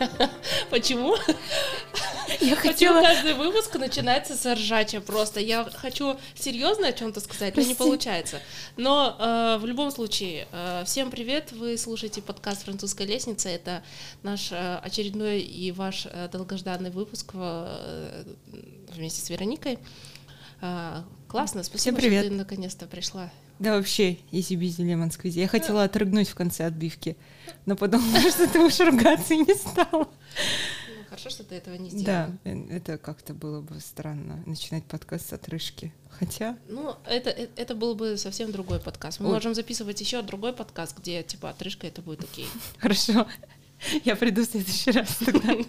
Почему? Я хотела... каждый выпуск начинается с ржача просто. Я хочу серьезно о чем-то сказать, но не получается. Но э, в любом случае, э, всем привет. Вы слушаете подкаст «Французская лестница». Это наш э, очередной и ваш э, долгожданный выпуск э, вместе с Вероникой. Э, классно, спасибо, Всем привет. что ты наконец-то пришла. Да вообще, если лемон сквизи. Я хотела отрыгнуть в конце отбивки, но подумала, что ты уж ругаться не стала. Ну, хорошо, что ты этого не сделала. Да, э, это как-то было бы странно, начинать подкаст с отрыжки. Хотя... Ну, это, это, это был бы совсем другой подкаст. Мы Ой. можем записывать еще другой подкаст, где, типа, отрыжка, это будет окей. Хорошо. Я приду в следующий раз тогда.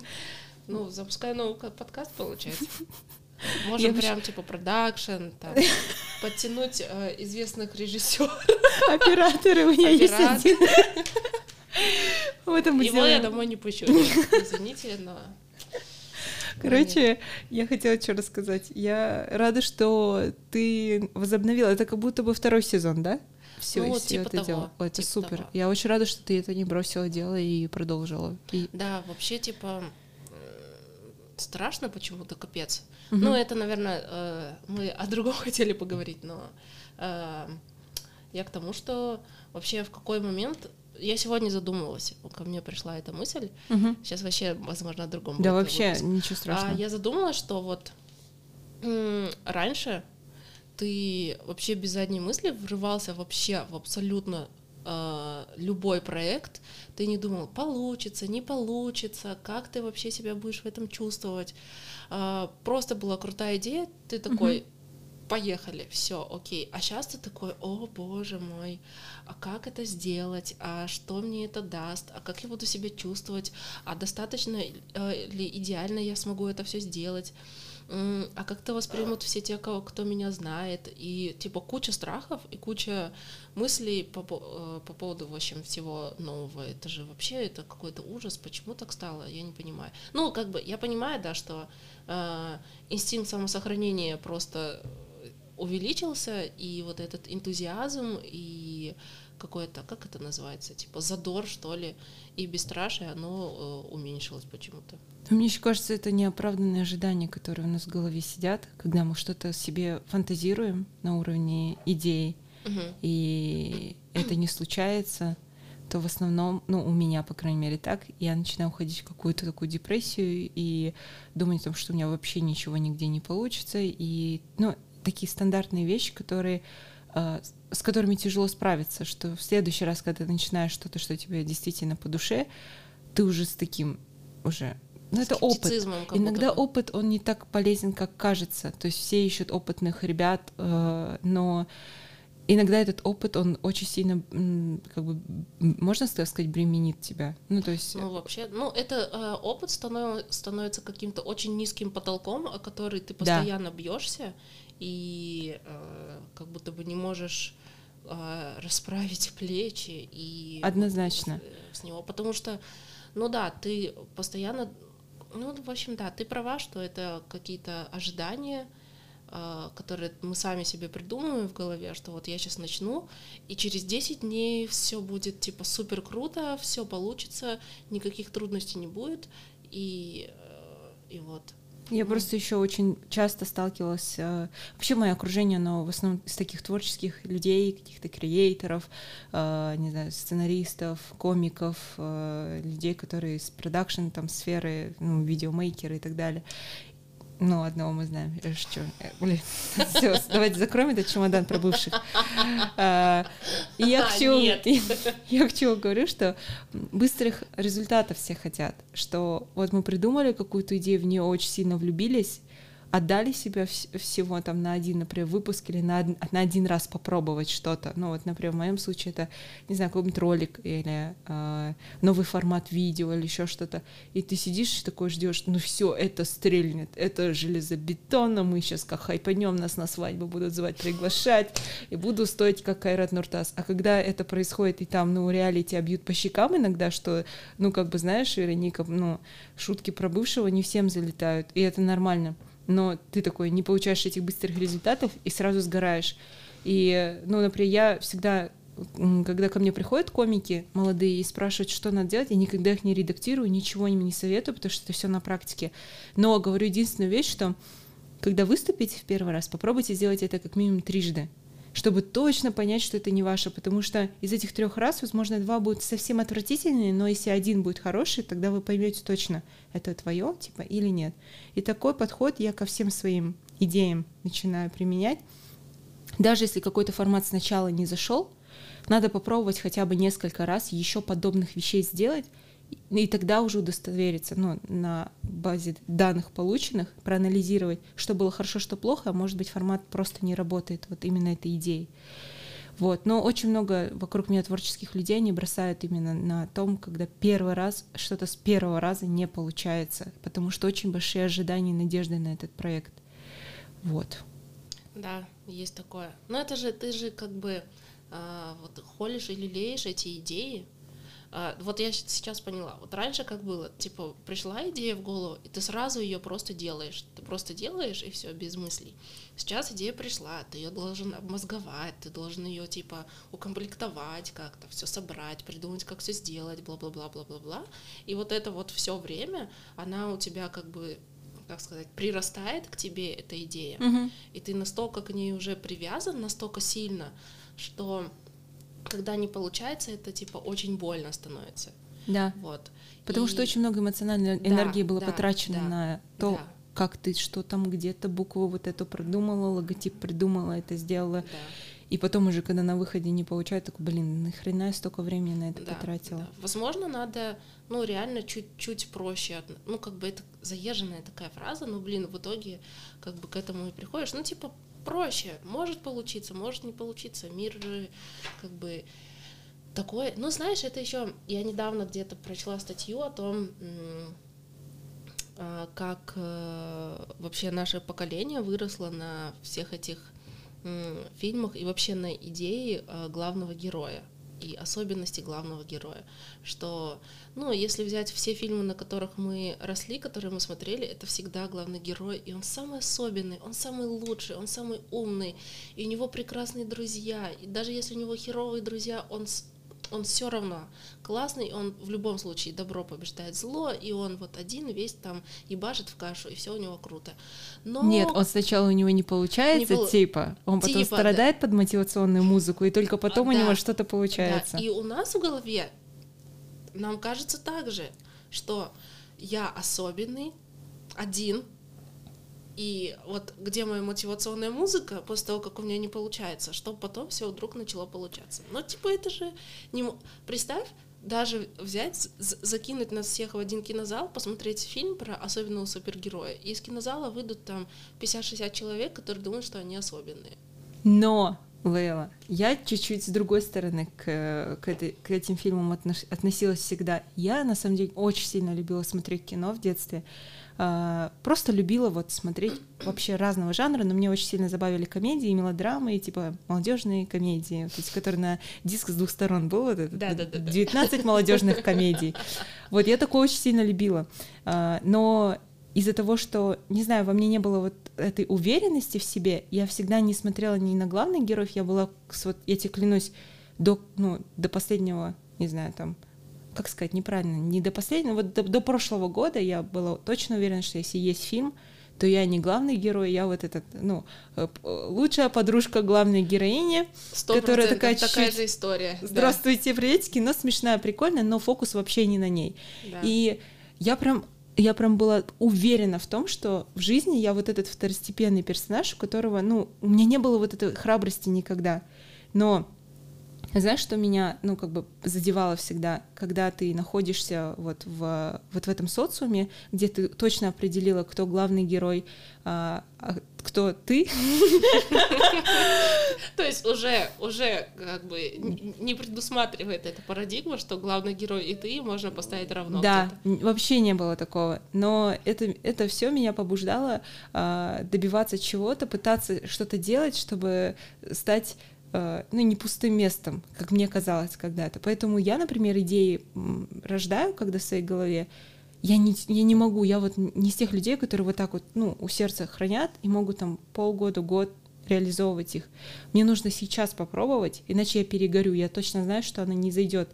Ну, запускай новый подкаст, получается. Можем я прям типа продакшн, там, подтянуть э, известных режиссеров. Операторы у меня есть один. В этом Его я домой не пущу. Извините, но... Короче, я хотела что рассказать. Я рада, что ты возобновила. Это как будто бы второй сезон, да? Все, ну, все типа это того, дело. Это типа супер. Того. Я очень рада, что ты это не бросила дело и продолжила. И... Да, вообще, типа, страшно почему-то, капец. Угу. Ну, это, наверное, э, мы о другом хотели поговорить, но э, я к тому, что вообще в какой момент я сегодня задумывалась, ко мне пришла эта мысль. Угу. Сейчас вообще, возможно, о другом. Да, вообще выпуск. ничего страшного. А я задумалась, что вот раньше ты вообще без задней мысли врывался вообще в абсолютно э, любой проект, ты не думал, получится, не получится, как ты вообще себя будешь в этом чувствовать. Э, просто была крутая идея, ты такой, mm поехали, все, окей. А сейчас ты такой, о боже мой, а как это сделать, а что мне это даст, а как я буду себя чувствовать, а достаточно э, ли идеально я смогу это все сделать а как-то воспримут все те, кого, кто меня знает, и типа куча страхов и куча мыслей по, э, по поводу, в общем, всего нового. Это же вообще это какой-то ужас, почему так стало, я не понимаю. Ну, как бы, я понимаю, да, что э, инстинкт самосохранения просто увеличился, и вот этот энтузиазм и какое-то, как это называется, типа задор, что ли, и бесстрашие, оно э, уменьшилось почему-то. Мне еще кажется, это неоправданные ожидания, которые у нас в голове сидят, когда мы что-то себе фантазируем на уровне идей, угу. и это не случается, то в основном, ну, у меня, по крайней мере, так, я начинаю уходить в какую-то такую депрессию и думать о том, что у меня вообще ничего нигде не получится, и, ну, такие стандартные вещи, которые с которыми тяжело справиться, что в следующий раз, когда ты начинаешь что-то, что тебе действительно по душе, ты уже с таким уже ну, это опыт. Иногда опыт, он не так полезен, как кажется. То есть все ищут опытных ребят, э, но иногда этот опыт, он очень сильно, как бы, можно сказать, бременит тебя. Ну, то есть... Ну, вообще, ну, это э, опыт станов, становится каким-то очень низким потолком, о который ты постоянно да. бьешься, и э, как будто бы не можешь э, расправить плечи и... Однозначно. С, с него, потому что, ну да, ты постоянно ну, в общем, да, ты права, что это какие-то ожидания, а, которые мы сами себе придумываем в голове, что вот я сейчас начну, и через 10 дней все будет типа супер круто, все получится, никаких трудностей не будет, и, э, и вот. Я просто еще очень часто сталкивалась, э, вообще мое окружение, оно в основном из таких творческих людей, каких-то креаторов, э, не знаю, сценаристов, комиков, э, людей, которые из продакшн там сферы, ну, видеомейкеры и так далее. Ну, одного мы знаем. Что? Блин, все, давайте закроем этот чемодан про бывших. А, и я хочу, я хочу говорю, что быстрых результатов все хотят, что вот мы придумали какую-то идею, в нее очень сильно влюбились, отдали себя всего там на один, например, выпуск или на, на один раз попробовать что-то. Ну вот, например, в моем случае это, не знаю, какой-нибудь ролик или э, новый формат видео или еще что-то. И ты сидишь и такой ждешь, ну все, это стрельнет, это железобетонно, мы сейчас как хайпанем, нас на свадьбу будут звать, приглашать, и буду стоить как Кайрат Нуртас. А когда это происходит, и там, ну, реалии тебя бьют по щекам иногда, что, ну, как бы, знаешь, Вероника, ну, шутки про бывшего не всем залетают, и это нормально но ты такой не получаешь этих быстрых результатов и сразу сгораешь. И, ну, например, я всегда когда ко мне приходят комики молодые и спрашивают, что надо делать, я никогда их не редактирую, ничего им не советую, потому что это все на практике. Но говорю единственную вещь, что когда выступите в первый раз, попробуйте сделать это как минимум трижды чтобы точно понять, что это не ваше, потому что из этих трех раз, возможно, два будут совсем отвратительные, но если один будет хороший, тогда вы поймете точно, это твое, типа, или нет. И такой подход я ко всем своим идеям начинаю применять. Даже если какой-то формат сначала не зашел, надо попробовать хотя бы несколько раз еще подобных вещей сделать, и тогда уже удостовериться, ну, на базе данных полученных, проанализировать, что было хорошо, что плохо, а может быть формат просто не работает вот именно этой идеей. Вот. Но очень много вокруг меня творческих людей не бросают именно на том, когда первый раз что-то с первого раза не получается, потому что очень большие ожидания и надежды на этот проект. Вот. Да, есть такое. Но это же ты же как бы э, вот холишь или леешь эти идеи, вот я сейчас поняла. Вот раньше как было, типа, пришла идея в голову, и ты сразу ее просто делаешь. Ты просто делаешь, и все, без мыслей. Сейчас идея пришла, ты ее должен обмозговать, ты должен ее, типа, укомплектовать как-то, все собрать, придумать, как все сделать, бла-бла-бла-бла-бла-бла. И вот это вот все время, она у тебя как бы как сказать, прирастает к тебе эта идея, угу. и ты настолько к ней уже привязан, настолько сильно, что когда не получается, это типа очень больно становится. Да. Вот. Потому и... что очень много эмоциональной да, энергии было да, потрачено да, на то, да. как ты что там где-то букву вот эту продумала, логотип придумала, это сделала. Да. И потом уже, когда на выходе не получается, такой, блин, нахрена я столько времени на это да, потратила? Да. Возможно, надо, ну, реально чуть-чуть проще. Ну, как бы это заезженная такая фраза, но, блин, в итоге как бы к этому и приходишь. Ну, типа, проще. Может получиться, может не получиться. Мир как бы такой. Ну, знаешь, это еще я недавно где-то прочла статью о том, а, как э, вообще наше поколение выросло на всех этих фильмах и вообще на идее э, главного героя и особенности главного героя, что, ну, если взять все фильмы, на которых мы росли, которые мы смотрели, это всегда главный герой, и он самый особенный, он самый лучший, он самый умный, и у него прекрасные друзья, и даже если у него херовые друзья, он он все равно классный, он в любом случае добро побеждает зло, и он вот один весь там ебашит в кашу, и все у него круто. Но... Нет, он сначала у него не получается, не пол... типа, он потом типа, страдает да. под мотивационную музыку, и только потом а, у да, него что-то получается. Да. И у нас в голове нам кажется так же, что я особенный, один, и вот где моя мотивационная музыка после того, как у меня не получается, чтобы потом все вдруг начало получаться. Но типа это же не... Представь, даже взять, закинуть нас всех в один кинозал, посмотреть фильм про особенного супергероя. И из кинозала выйдут там 50-60 человек, которые думают, что они особенные. Но, Лейла, я чуть-чуть с другой стороны к, к, этой, к этим фильмам относилась всегда. Я, на самом деле, очень сильно любила смотреть кино в детстве. А, просто любила вот смотреть вообще разного жанра, но мне очень сильно забавили комедии, мелодрамы, и типа молодежные комедии, то есть, которые на диск с двух сторон был, вот этот, да, да, да, 19 молодежных комедий. Вот я такое очень сильно любила. А, но из-за того, что, не знаю, во мне не было вот этой уверенности в себе, я всегда не смотрела ни на главных героев, я была, вот, я тебе клянусь, до, ну, до последнего, не знаю, там, как сказать, неправильно, не до последнего, вот до, до прошлого года я была точно уверена, что если есть фильм, то я не главный герой, я вот этот, ну, э, лучшая подружка главной героини, которая такая чуть-чуть... такая же история. Здравствуйте, да. приветики, но смешная, прикольная, но фокус вообще не на ней. Да. И я прям я прям была уверена в том, что в жизни я вот этот второстепенный персонаж, у которого, ну, у меня не было вот этой храбрости никогда. Но знаешь, что меня, ну, как бы задевало всегда, когда ты находишься вот в, вот в этом социуме, где ты точно определила, кто главный герой, а, а кто ты. То есть уже, уже как бы не предусматривает эта парадигма, что главный герой и ты можно поставить равно. Да, вообще не было такого. Но это, это все меня побуждало а, добиваться чего-то, пытаться что-то делать, чтобы стать ну, не пустым местом, как мне казалось когда-то. Поэтому я, например, идеи рождаю, когда в своей голове, я не, я не могу, я вот не из тех людей, которые вот так вот, ну, у сердца хранят и могут там полгода, год реализовывать их. Мне нужно сейчас попробовать, иначе я перегорю. Я точно знаю, что она не зайдет.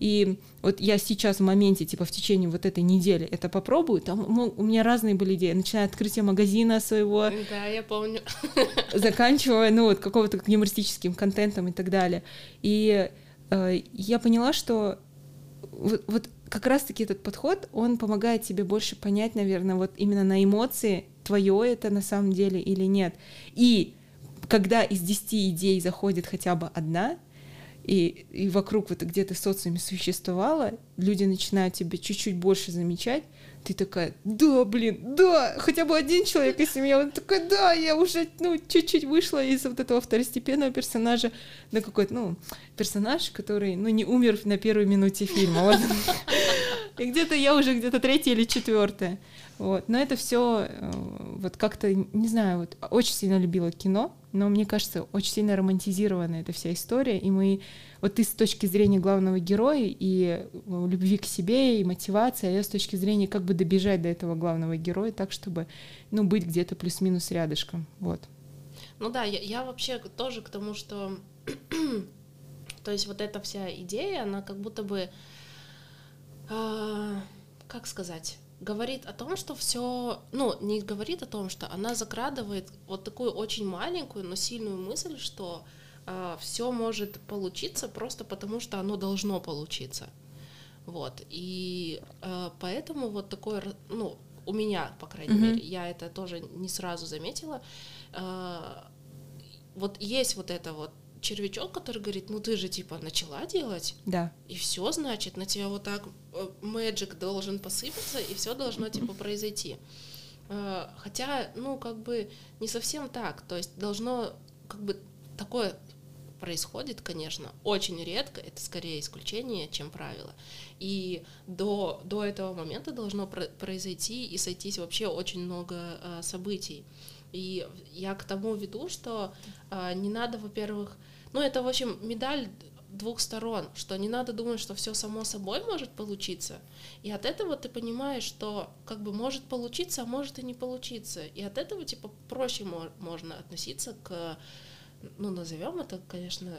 И вот я сейчас в моменте, типа в течение вот этой недели это попробую, там ну, у меня разные были идеи, начиная от открытия магазина своего. Да, я помню. Заканчивая, ну, вот какого-то юмористическим контентом и так далее. И э, я поняла, что вот, вот как раз-таки этот подход, он помогает тебе больше понять, наверное, вот именно на эмоции, твое это на самом деле или нет. И когда из 10 идей заходит хотя бы одна, и, и вокруг вот где-то социуме существовало, люди начинают тебя чуть-чуть больше замечать, ты такая, да, блин, да, хотя бы один человек из семьи, он такой, да, я уже, ну, чуть-чуть вышла из вот этого второстепенного персонажа на какой-то, ну, персонаж, который, ну, не умер на первой минуте фильма, вот. И где-то я уже где-то третья или четвертая. Вот. Но это все э, вот как-то, не знаю, вот очень сильно любила кино, но мне кажется, очень сильно романтизирована эта вся история, и мы, вот ты с точки зрения главного героя и э, любви к себе, и мотивации, а я с точки зрения как бы добежать до этого главного героя так, чтобы, ну, быть где-то плюс-минус рядышком, вот. Ну да, я, я вообще тоже к тому, что, то есть вот эта вся идея, она как будто бы, э, как сказать, говорит о том, что все, ну, не говорит о том, что она закрадывает вот такую очень маленькую, но сильную мысль, что э, все может получиться просто потому, что оно должно получиться. Вот. И э, поэтому вот такой, ну, у меня, по крайней mm-hmm. мере, я это тоже не сразу заметила. Э, вот есть вот это вот червячок, который говорит, ну ты же типа начала делать, да. и все, значит, на тебя вот так мэджик должен посыпаться, и все должно типа произойти. Э, хотя, ну, как бы не совсем так. То есть должно, как бы, такое происходит, конечно, очень редко, это скорее исключение, чем правило. И до, до этого момента должно произойти и сойтись вообще очень много э, событий. И я к тому веду, что э, не надо, во-первых, ну, это, в общем, медаль двух сторон, что не надо думать, что все само собой может получиться. И от этого ты понимаешь, что как бы может получиться, а может и не получиться. И от этого типа проще мо- можно относиться к, ну назовем это, конечно,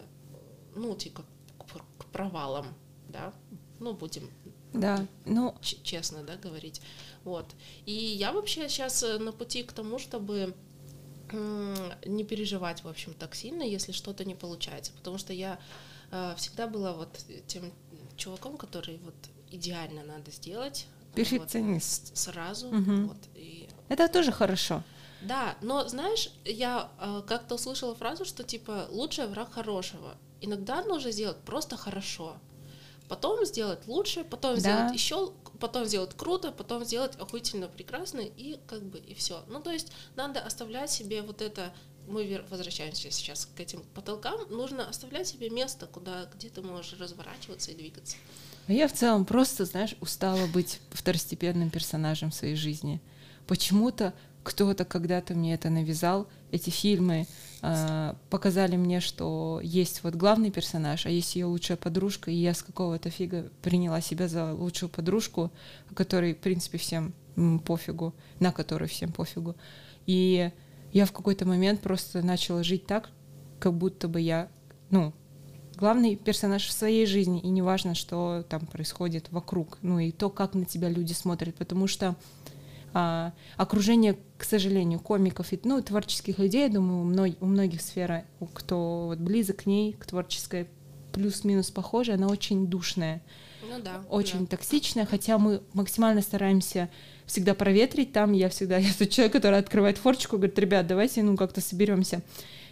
ну типа к, к провалам, да, ну будем да, ну честно, да, говорить, вот. И я вообще сейчас э, на пути к тому, чтобы не переживать, в общем, так сильно, если что-то не получается, потому что я э, всегда была вот тем чуваком, который вот идеально надо сделать. Перфекционист. Вот, сразу. Угу. Вот, и... Это тоже хорошо. Да, но знаешь, я э, как-то услышала фразу, что типа лучший враг хорошего. Иногда нужно сделать просто хорошо потом сделать лучше, потом да. сделать еще, потом сделать круто, потом сделать охуительно прекрасно и как бы и все. Ну то есть надо оставлять себе вот это. Мы возвращаемся сейчас к этим потолкам. Нужно оставлять себе место, куда где ты можешь разворачиваться и двигаться. А я в целом просто, знаешь, устала быть второстепенным персонажем в своей жизни. Почему-то кто-то когда-то мне это навязал, эти фильмы э, показали мне, что есть вот главный персонаж, а есть ее лучшая подружка, и я с какого-то фига приняла себя за лучшую подружку, которой, в принципе, всем пофигу, на которой всем пофигу. И я в какой-то момент просто начала жить так, как будто бы я, ну, главный персонаж в своей жизни, и неважно, что там происходит вокруг, ну и то, как на тебя люди смотрят, потому что а, окружение, к сожалению, комиков и ну, творческих людей, я думаю, у, мно, у многих сфера, кто вот близок к ней, к творческой, плюс-минус похожая, она очень душная. Ну да. Очень да. токсичная, хотя мы максимально стараемся всегда проветрить там. Я всегда, я тот человек, который открывает форчику, говорит, ребят, давайте, ну, как-то соберемся.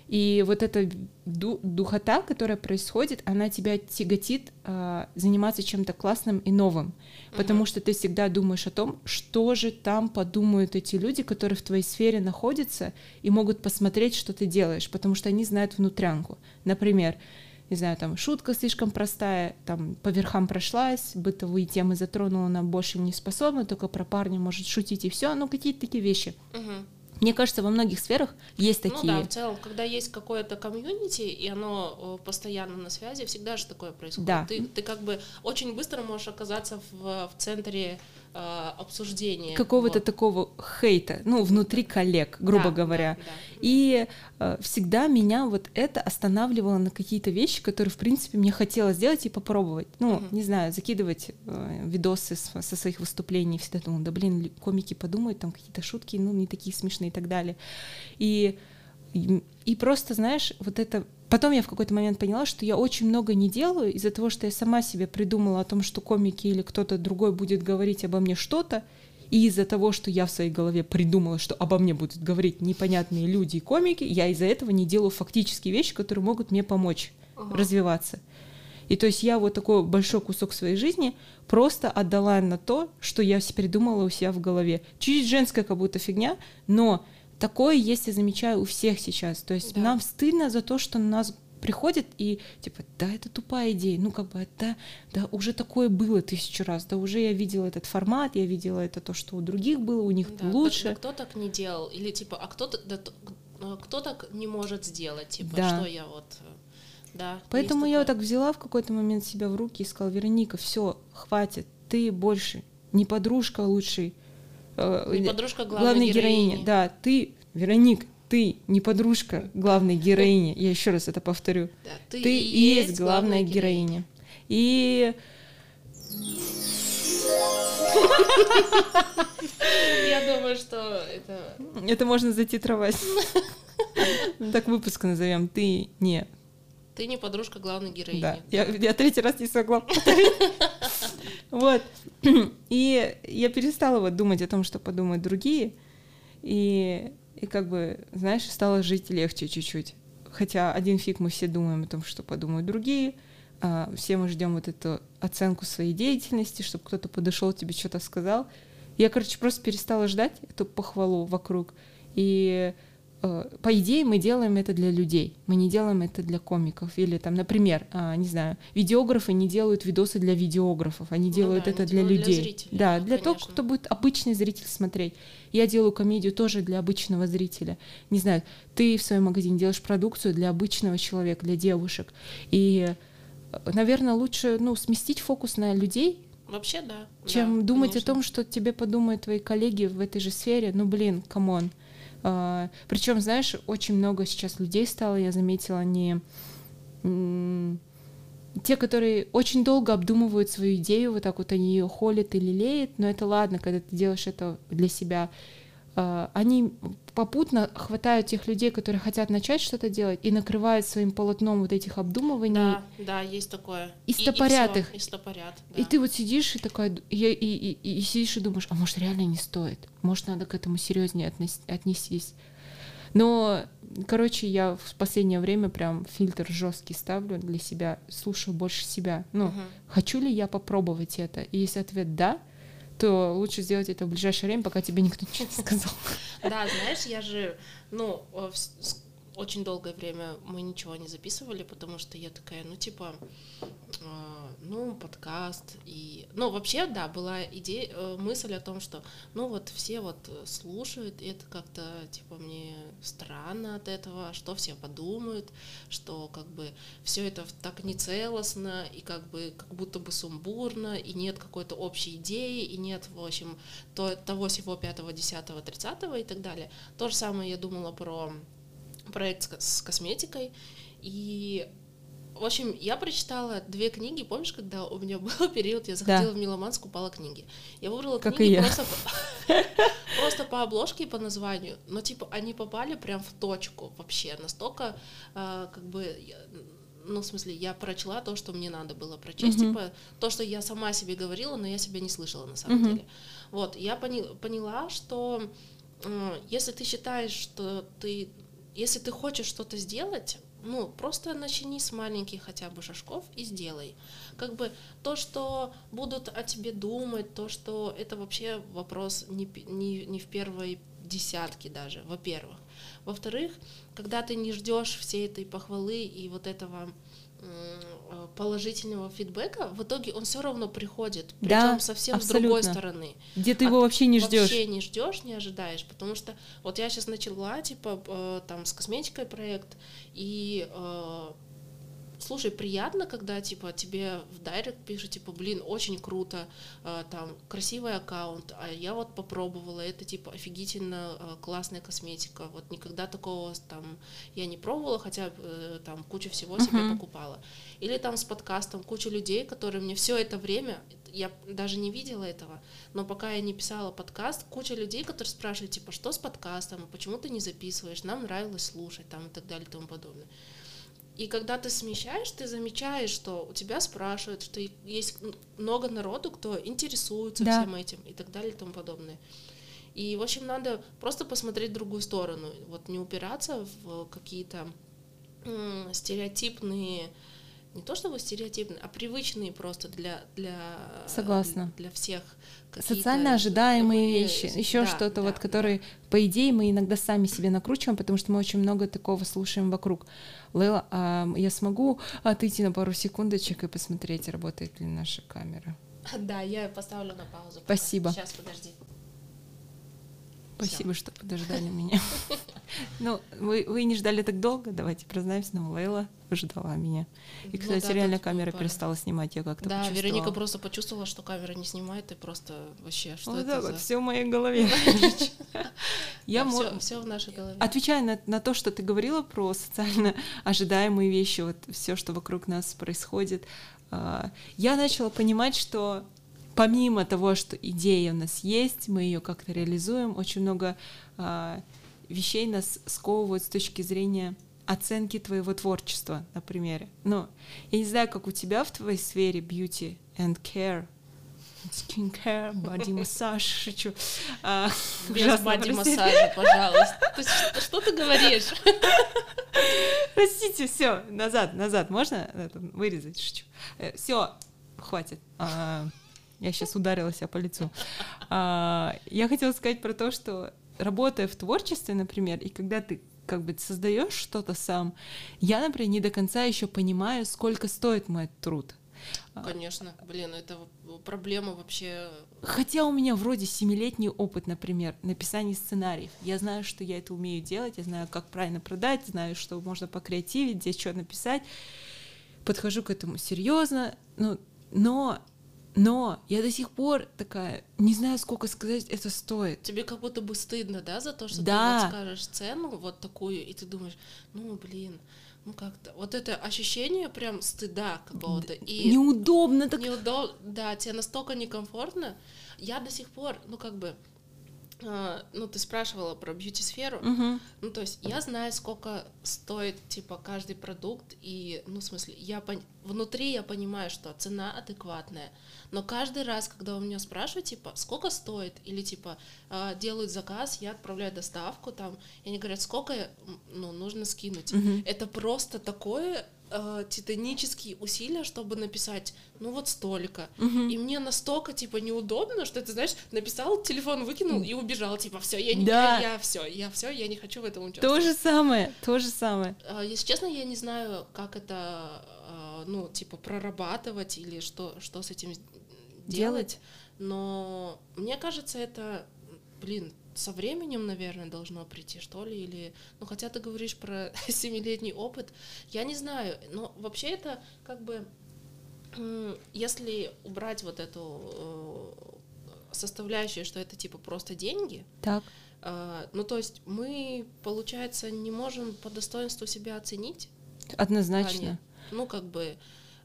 И вот эта духота, которая происходит, она тебя тяготит э, заниматься чем-то классным и новым, потому что ты всегда думаешь о том, что же там подумают эти люди, которые в твоей сфере находятся и могут посмотреть, что ты делаешь, потому что они знают внутрянку. Например, не знаю, там шутка слишком простая, там по верхам прошлась, бытовые темы затронула, она больше не способна, только про парня может шутить и все, ну какие-то такие вещи. Uh-huh. Мне кажется, во многих сферах есть такие. Ну да, в целом, когда есть какое-то комьюнити, и оно э, постоянно на связи, всегда же такое происходит. Да. Ты, ты как бы очень быстро можешь оказаться в, в центре обсуждения. Какого-то вот. такого хейта, ну, внутри коллег, грубо Да, говоря. да, да. И э, всегда меня вот это останавливало на какие-то вещи, которые, в принципе, мне хотелось сделать и попробовать. Ну, Мгм. не знаю, закидывать э, видосы с- со своих выступлений. Всегда думала, да блин, ли- комики подумают, там какие-то шутки, ну, не такие смешные и так далее. И, и, и просто, знаешь, вот это... Потом я в какой-то момент поняла, что я очень много не делаю из-за того, что я сама себе придумала о том, что комики или кто-то другой будет говорить обо мне что-то, и из-за того, что я в своей голове придумала, что обо мне будут говорить непонятные люди и комики, я из-за этого не делаю фактические вещи, которые могут мне помочь Ага. развиваться. И то есть я вот такой большой кусок своей жизни просто отдала на то, что я придумала у себя в голове. Чуть женская как будто фигня, но такое есть, я замечаю, у всех сейчас. То есть Да. нам стыдно за то, что на нас приходит и типа, да, это тупая идея, ну как бы, да, да, уже такое было тысячу раз, да, уже я видела этот формат, я видела это то, что у других было, у них Да, лучше. кто так не делал? Или типа, а кто, да, э, кто так не может сделать? Типа, Да. что я вот... э, Да, Поэтому я вот так взяла в какой-то момент себя в руки и сказала, Вероника, все, хватит, ты больше не подружка лучший, Не э, подружка главной, героини. Да, ты, Вероник, ты не подружка главной героини. Я еще раз это повторю. Да, Ты, и есть главная героиня. И Я думаю, что это... это можно затитровать. Так выпуск назовем. Ты не. Ты не подружка главной героини. Да. Я, я третий раз не смогла повторить. Вот. И я перестала вот думать о том, что подумают другие. И, и как бы, знаешь, стало жить легче чуть-чуть. Хотя один фиг мы все думаем о том, что подумают другие. а, Все мы ждем вот эту оценку своей деятельности, чтобы кто-то подошел тебе что-то сказал. Я, короче, просто перестала ждать эту похвалу вокруг. И по идее мы делаем это для людей, мы не делаем это для комиков. Или там, например, а, не знаю, видеографы не делают видосы для видеографов, они Ну делают да, это они для делают для людей. зрителей, да, да, для того, конечно. кто будет обычный зритель смотреть. Я делаю комедию тоже для обычного зрителя. Не знаю, ты в своем магазине делаешь продукцию для обычного человека, для девушек. И, наверное, лучше ну, сместить фокус на людей, Вообще, да. чем да, думать конечно. о том, что тебе подумают твои коллеги в этой же сфере. Ну, блин, come on. Причем, знаешь, очень много сейчас людей стало, я заметила, они те, которые очень долго обдумывают свою идею, вот так вот они ее холят и лелеют, но это ладно, когда ты делаешь это для себя. А, Они попутно хватают тех людей, которые хотят начать что-то делать, и накрывают своим полотном вот этих обдумываний. Да, да, есть такое. И стопорят их. И стопорят, И да. ты вот сидишь и такая, и, и, и, и- и сидишь и думаешь, а может реально не стоит, может надо к этому серьезнее отнестись. Но, короче, я в последнее время прям фильтр жесткий ставлю для себя, слушаю больше себя. Ну, Мгм. хочу ли я попробовать это? И если ответ да, то лучше сделать это в ближайшее время, пока тебе никто ничего не сказал. Да, знаешь, я же, ну, э, очень долгое время мы ничего не записывали, потому что я такая, ну, типа, э, ну, подкаст и... Ну, вообще, да, была идея, э, мысль о том, что, ну, вот все вот слушают, и это как-то, типа, мне странно от этого, что все подумают, что, как бы, все это так нецелостно, и как бы, как будто бы сумбурно, и нет какой-то общей идеи, и нет, в общем, то, того всего 5, 10, 30 и так далее. То же самое я думала про проект с ко- с косметикой. И, в общем, я прочитала две книги. Помнишь, когда у меня был период, я заходила в Миломан, скупала книги. Я выбрала Как книги просто, просто по обложке и по названию. Но, типа, они попали прям в точку вообще. Настолько, э, как бы, ну, в смысле, я прочла то, что мне надо было прочесть, Мгм. типа, то, что я сама себе говорила, но я себя не слышала на самом Мгм. деле. Вот, я пони- поняла, что э, если ты считаешь, что ты, если ты хочешь что-то сделать, ну, просто начни с маленьких хотя бы шажков и сделай. Как бы то, что будут о тебе думать, то, что это вообще вопрос не, не, не в первой десятке даже, во-первых. Во-вторых, когда ты не ждешь всей этой похвалы и вот этого положительного фидбэка, в итоге он все равно приходит, Да, причем совсем с другой абсолютно. стороны. Где ты А его вообще не ждешь. Вообще не ждешь, не ожидаешь, потому что вот я сейчас начала, типа, э, там, с косметикой проект, и э, слушай, приятно, когда, типа, тебе в директ пишут, типа, блин, очень круто, э, там, красивый аккаунт, а я вот попробовала, это, типа, офигительно э, классная косметика, вот никогда такого, там, я не пробовала, хотя, э, там, кучу всего себе Мгм. покупала. Или там с подкастом куча людей, которые мне все это время, я даже не видела этого, но пока я не писала подкаст, куча людей, которые спрашивают, типа, что с подкастом, почему ты не записываешь, нам нравилось слушать, там, и так далее, и тому подобное. И когда ты смещаешь, ты замечаешь, что у тебя спрашивают, что есть много народу, кто интересуется Да. всем этим и так далее и тому подобное. И, в общем, надо просто посмотреть в другую сторону, вот не упираться в какие-то стереотипные, не то чтобы стереотипные, а привычные просто для для Согласна. для всех Социально ожидаемые вещи, еще Да, что-то да, вот, да. которые, по идее, мы иногда сами себе накручиваем, потому что мы очень много такого слушаем вокруг. Лейла, а я смогу отойти на пару секундочек и посмотреть, работает ли наша камера? Да, я поставлю на паузу. пока. Спасибо. Сейчас, подожди. Спасибо, что подождали меня. Ну, вы, вы не ждали так долго, давайте признаемся, но Лейла ждала меня. И, Ну кстати, да, реально камера буквально. перестала снимать, я как-то Да, почувствовала. Вероника просто почувствовала, что камера не снимает, и просто вообще, что Вот это так за... вот, все в моей голове. Я мо- все, в нашей голове. Отвечая на, на то, что ты говорила про социально ожидаемые вещи, вот все, что вокруг нас происходит, а, я начала понимать, что помимо того, что идея у нас есть, мы ее как-то реализуем, очень много а, вещей нас сковывают с точки зрения оценки твоего творчества, например. Ну, я не знаю, как у тебя в твоей сфере beauty and care, skincare, body массаж, шучу. А, Без ужасно, бади-массажа, пожалуйста. Что- что ты говоришь? Простите, все, назад, назад, можно вырезать? Шучу. Все, хватит. А, я сейчас ударила себя по лицу. А, я хотела сказать про то, что работая в творчестве, например, и когда ты как бы создаешь что-то сам, я, например, не до конца еще понимаю, сколько стоит мой труд. Конечно, блин, это проблема вообще. Хотя у меня вроде семилетний опыт, например, написания сценариев. Я знаю, что я это умею делать, я знаю, как правильно продать, знаю, что можно покреативить, здесь что написать. Подхожу к этому серьезно, ну, но, но я до сих пор такая, не знаю, сколько сказать это стоит. Тебе как будто бы стыдно, да, за то, что Да. ты вот скажешь цену вот такую, и ты думаешь, ну, блин, ну как-то. Вот это ощущение прям стыда какого-то. И Неудобно так. неудобно, да, тебе настолько некомфортно. Я до сих пор, ну как бы, ну ты спрашивала про бьюти-сферу, Мгм. ну то есть я знаю, сколько стоит типа каждый продукт, и, ну в смысле, я пон- внутри я понимаю, что цена адекватная, но каждый раз, когда у меня спрашивают, типа, сколько стоит, или типа а, делают заказ, я отправляю доставку, там, и они говорят, сколько ну, нужно скинуть. Мгм. Это просто такое э, титанические усилия, чтобы написать, ну вот столько. Мгм. И мне настолько типа неудобно, что ты знаешь, написал, телефон выкинул и убежал, типа все, я не, Да. я, все, я все, я не хочу в этом То участвовать. же самое, то же самое. А, Если честно, я не знаю, как это, а, ну типа прорабатывать или что, что с этим делать, но мне кажется, это, блин, со временем, наверное, должно прийти, что ли, или, ну, хотя ты говоришь про семилетний опыт, я не знаю, но вообще это как бы, если убрать вот эту э, составляющую, что это типа просто деньги, Так. а, ну, то есть мы, получается, не можем по достоинству себя оценить, Однозначно. ну, как бы,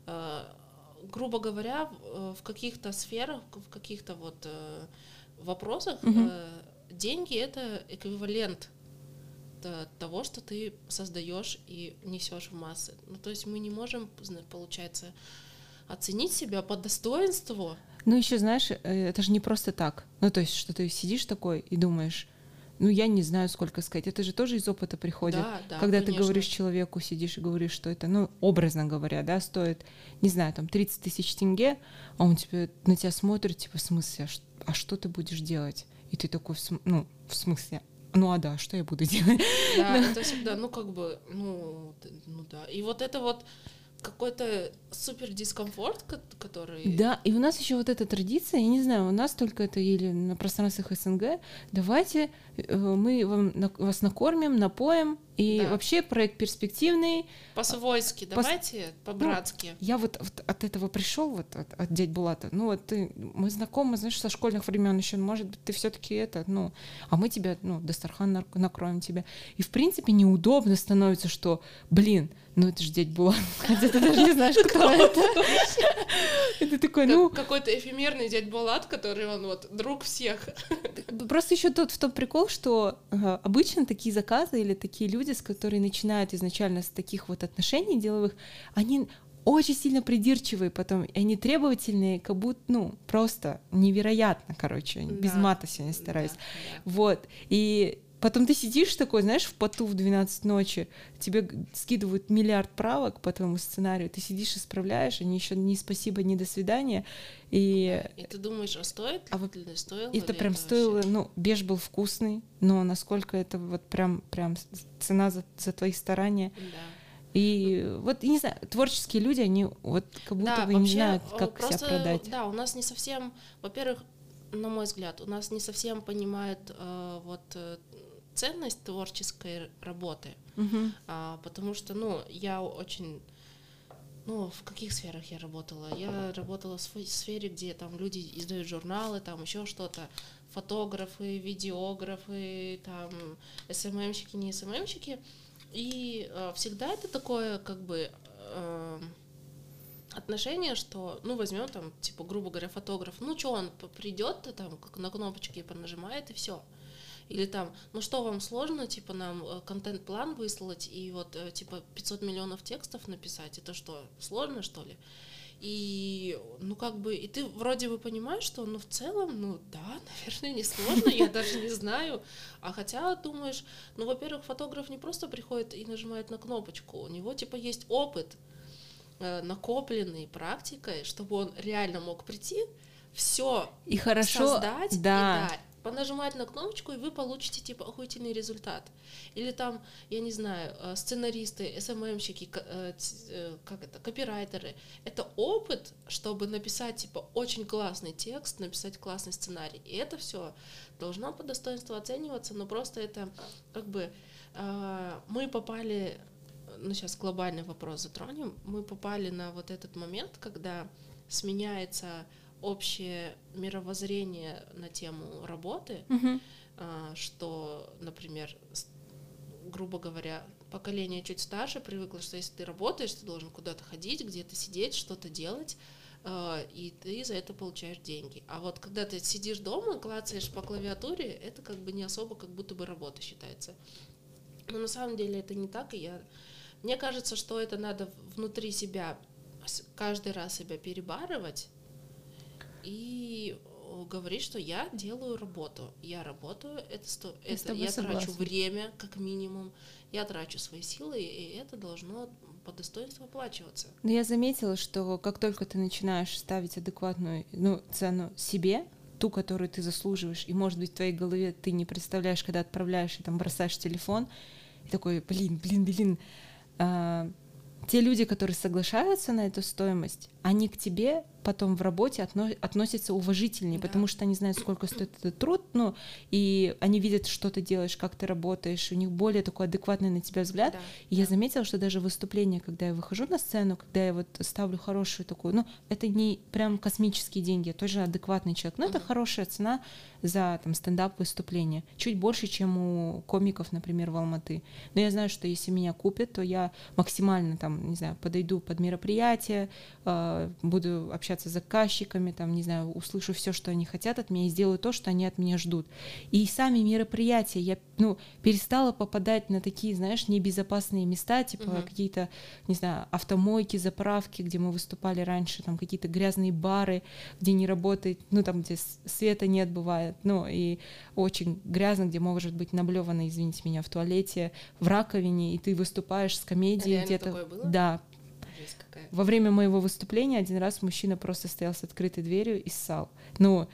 э, грубо говоря, в, э, каких-то сферах, в каких-то вот э, вопросах э, деньги это эквивалент того, что ты создаешь и несешь в массы. Ну, то есть мы не можем, получается, оценить себя по достоинству. Ну, еще знаешь, э, это же не просто так. Ну, то есть, что ты сидишь такой и думаешь, ну, я не знаю, сколько сказать. Это же тоже из опыта приходит. Да, да, Когда ты конечно. говоришь человеку, сидишь и говоришь, что это, ну, образно говоря, да, стоит, не знаю, там, 30 тысяч тенге, а он тебе, на тебя смотрит, типа, в смысле, а а что ты будешь делать? И ты такой, «В см- ну, в смысле, ну, а да, что я буду делать? Да, это всегда, ну, как бы, ну, ну да. И вот это вот какой-то супер дискомфорт, ко- который... Да, и у нас еще вот эта традиция, я не знаю, у нас только это или на пространствах СНГ, давайте э, мы вам на- вас накормим, напоим, И Да. вообще проект перспективный. По-свойски, Пос- давайте, по-братски. Я вот, вот от этого пришел, вот от, от дядь Булата. Ну вот ты, мы знакомы, знаешь, со школьных времен еще, может быть, ты все-таки это, ну, а мы тебя, ну, Дастархан накроем тебя. И в принципе неудобно становится, что, блин, ну это же дядь Булат, хотя ты даже не знаешь, кто это. Ты такой, ну, Как- Какой-то эфемерный дядь Булат, который он вот друг всех. Просто еще тот в том прикол, что обычно такие заказы или такие люди, с которые начинают изначально с таких вот отношений деловых, они очень сильно придирчивые потом, и они требовательные, как будто, ну, просто невероятно, короче, без Да. мата сегодня стараюсь. Да, да. Вот, и потом ты сидишь такой, знаешь, в поту в 12 ночи, тебе скидывают миллиард правок по твоему сценарию, ты сидишь, исправляешь, они еще ни спасибо, ни до свидания, и И ты думаешь, а стоит А вот стоило это прям вообще? стоило, ну, беж был вкусный, но насколько это вот прям, прям цена за, за твои старания. Да. И вот, не знаю, творческие люди, они вот как будто Да, бы не вообще, знают, э, как просто, себя продать. Да, у нас не совсем, во-первых, на мой взгляд, у нас не совсем понимают э, вот э, ценность творческой работы, Мгм. А, потому что, ну, я очень ну, в каких сферах я работала? Я работала в сфе- сфере, где там люди издают журналы, там еще что-то, фотографы, видеографы, там СММщики, не СММщики. И э, всегда это такое, как бы, э, отношение, что, ну, возьмем там, типа, грубо говоря, фотограф, ну, что он придет, там, как на кнопочки понажимает, и все. Или там, ну что вам сложно, типа, нам э, контент-план выслать и вот, э, типа, 500 миллионов текстов написать, это что, сложно, что ли? И, ну, как бы, и ты вроде бы понимаешь, что, ну, в целом, ну, да, наверное, не сложно, я даже не знаю. А хотя думаешь, ну, во-первых, фотограф не просто приходит и нажимает на кнопочку, у него, типа, есть опыт, э, накопленный практикой, чтобы он реально мог прийти, все И хорошо, создать, да. и, да, понажимать на кнопочку, и вы получите типа охуительный результат. Или там, я не знаю, э, сценаристы, СММщики, ко- э, э, как это, копирайтеры. Это опыт, чтобы написать типа очень классный текст, написать классный сценарий. И это все должно по достоинству оцениваться, но просто это как бы мы попали, ну сейчас глобальный вопрос затронем, мы попали на вот этот момент, когда сменяется общее мировоззрение на тему работы, Мгм. а, что, например, грубо говоря, поколение чуть старше привыкло, что если ты работаешь, ты должен куда-то ходить, где-то сидеть, что-то делать, а, и ты за это получаешь деньги. А вот когда ты сидишь дома, клацаешь по клавиатуре, это как бы не особо как будто бы работа считается. Но на самом деле это не так, и я... Мне кажется, что это надо внутри себя каждый раз себя перебарывать и говорить, что я делаю работу. Я работаю, это, сто... Это я трачу согласна. время, как минимум, я трачу свои силы, и это должно по достоинству оплачиваться. Но я заметила, что как только ты начинаешь ставить адекватную ну, цену себе, ту, которую ты заслуживаешь, и, может быть, в твоей голове ты не представляешь, когда отправляешь и там бросаешь телефон, и такой, блин, блин, блин, а, те люди, которые соглашаются на эту стоимость, они к тебе потом в работе отно- относятся уважительнее, Да. потому что они знают, сколько стоит этот труд, ну, и они видят, что ты делаешь, как ты работаешь, у них более такой адекватный на тебя взгляд, Да, и я заметила, что даже выступление, когда я выхожу на сцену, когда я вот ставлю хорошую такую, ну, это не прям космические деньги, я тоже адекватный человек, но это Мгм. хорошая цена за там стендап выступление, чуть больше, чем у комиков, например, в Алматы. Но я знаю, что если меня купят, то я максимально там, не знаю, подойду под мероприятие, э, буду общаться с заказчиками, там, не знаю, услышу все, что они хотят от меня и сделаю то, что они от меня ждут. И сами мероприятия, я, ну, перестала попадать на такие, знаешь, небезопасные места, типа Мгм. какие-то, не знаю, автомойки, заправки, где мы выступали раньше, там какие-то грязные бары, где не работает, ну, там, где света нет, бывает, ну, и очень грязно, где может быть наблевано, извините меня, в туалете, в раковине, и ты выступаешь с комедией где-то. Да, Жесть какая. во время моего выступления один раз мужчина просто стоял с открытой дверью и ссал. Ну,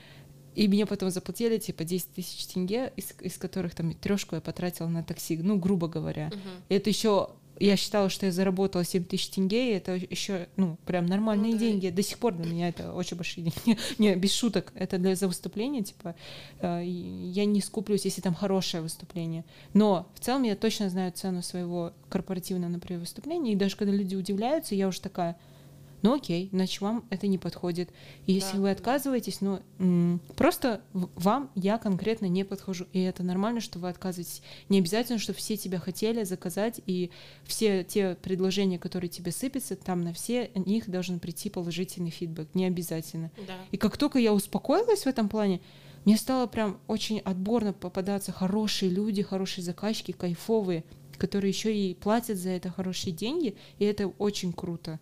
и мне потом заплатили типа 10 тысяч тенге, из, из которых там трешку я потратила на такси, ну, грубо говоря. Мгм. И это еще я считала, что я заработала 7 тысяч тенге, и это еще, ну, прям нормальные Ну да. деньги. До сих пор для меня это очень большие деньги. Не, без шуток, это для за выступление, типа, э, я не скуплюсь, если там хорошее выступление. Но в целом я точно знаю цену своего корпоративного, например, выступления, и даже когда люди удивляются, я уже такая, ну окей, значит, вам это не подходит. И если Да, вы отказываетесь, ну, просто вам я конкретно не подхожу. И это нормально, что вы отказываетесь. Не обязательно, чтобы все тебя хотели заказать, и все те предложения, которые тебе сыпятся, там на все них должен прийти положительный фидбэк. Не обязательно. Да. И как только я успокоилась в этом плане, мне стало прям очень отборно попадаться хорошие люди, хорошие заказчики, кайфовые, которые еще и платят за это хорошие деньги, и это очень круто.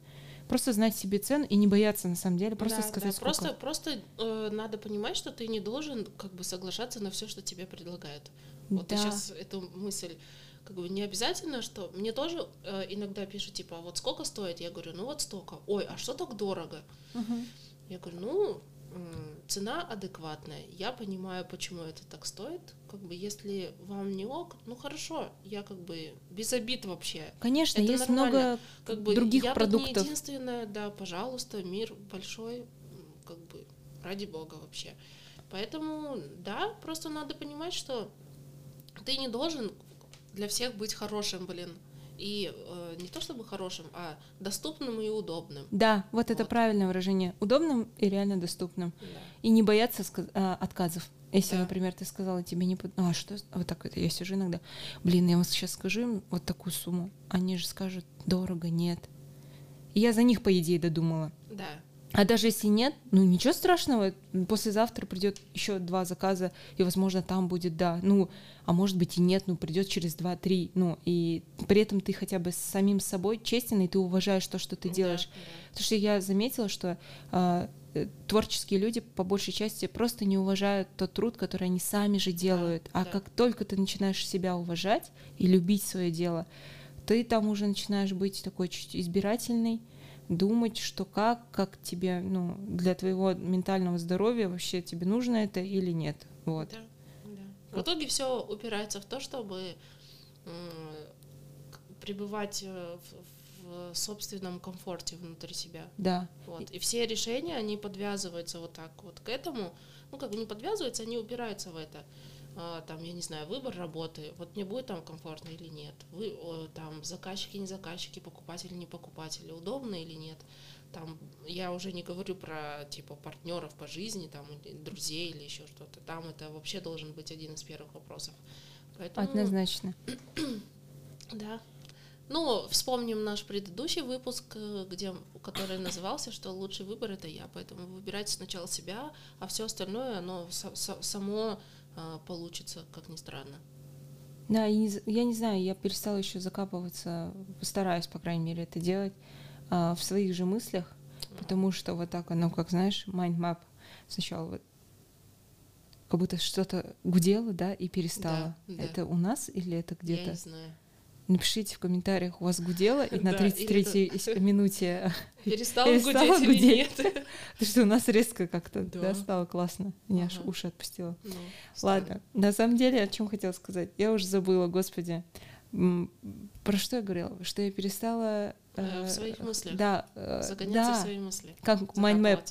Просто знать себе цену и не бояться на самом деле, просто Да, сказать да, сколько. Просто, просто э, надо понимать, что ты не должен как бы соглашаться на все, что тебе предлагают. Вот Да. сейчас эту мысль как бы не обязательно, что мне тоже э, иногда пишут типа, а вот сколько стоит? Я говорю, ну вот столько. Ой, а что так дорого? Мгм. Я говорю, ну цена адекватная. Я понимаю, почему это так стоит. Как бы если вам не ок, ну хорошо, я как бы без обид вообще. Конечно, Это есть нормально. много Как бы других я продуктов. не единственная, да, пожалуйста, мир большой, как бы ради бога вообще. Поэтому, да, просто надо понимать, что ты не должен для всех быть хорошим, блин. И э, не то чтобы хорошим, а доступным и удобным. Да, вот это Вот. правильное выражение. Удобным и реально доступным. Да. И не бояться сказ- а, отказов. Если, Да. например, ты сказала, тебе не... под- А, что? Вот так это я сижу иногда. Блин, я вам сейчас скажу им вот такую сумму. Они же скажут, дорого, нет. И я за них, по идее, додумала. Да. А даже если нет, ну ничего страшного, послезавтра придет еще два заказа, и, возможно, там будет да. Ну, а может быть и нет, ну придет через два-три. Ну, и при этом ты хотя бы с самим собой честен, и ты уважаешь то, что ты Да, делаешь. да. Потому что я заметила, что а, э, творческие люди по большей части просто не уважают тот труд, который они сами же делают. а да. как только ты начинаешь себя уважать и любить свое дело, ты там уже начинаешь быть такой чуть избирательный, думать, что как, как тебе, ну, для твоего ментального здоровья вообще тебе нужно это или нет. Вот. Да, да. В итоге все упирается в то, чтобы пребывать э, в, в собственном комфорте внутри себя. Да. Вот. И все решения, они подвязываются вот так вот к этому. Ну, как бы не подвязываются, они упираются в это. А, там, я не знаю, выбор работы. Вот мне будет там комфортно или нет. Вы, там, заказчики, не заказчики, покупатели, не покупатели, удобно или нет. Там, я уже не говорю про, типа, партнеров по жизни, там, друзей или еще что-то. Там это вообще должен быть один из первых вопросов. Поэтому, Однозначно. да. Ну, вспомним наш предыдущий выпуск, э, где, который назывался, что лучший выбор это я. Поэтому выбирайте сначала себя, а все остальное, оно са- са- само получится, как ни странно. Да, и не я не знаю, я перестала еще закапываться, постараюсь, по крайней мере, это делать а, в своих же мыслях, потому что вот так оно, как знаешь, mind map сначала вот как будто что-то гудело, да, и перестало. Да, да. Это у нас или это Я где-то? не знаю. Напишите в комментариях, у вас гудело, и на Да, или 33-й минуте, Перестал Перестала гудеть, или нет? потому что у нас резко как-то да. Стало классно. Меня аж уши отпустило. Ну, Ладно, на самом деле, о чем хотела сказать? Я уже забыла, господи. Про что я говорила? Что я перестала... Э, в своих мыслях. Да, э, Загоняться в да. свои мысли. Как mind map.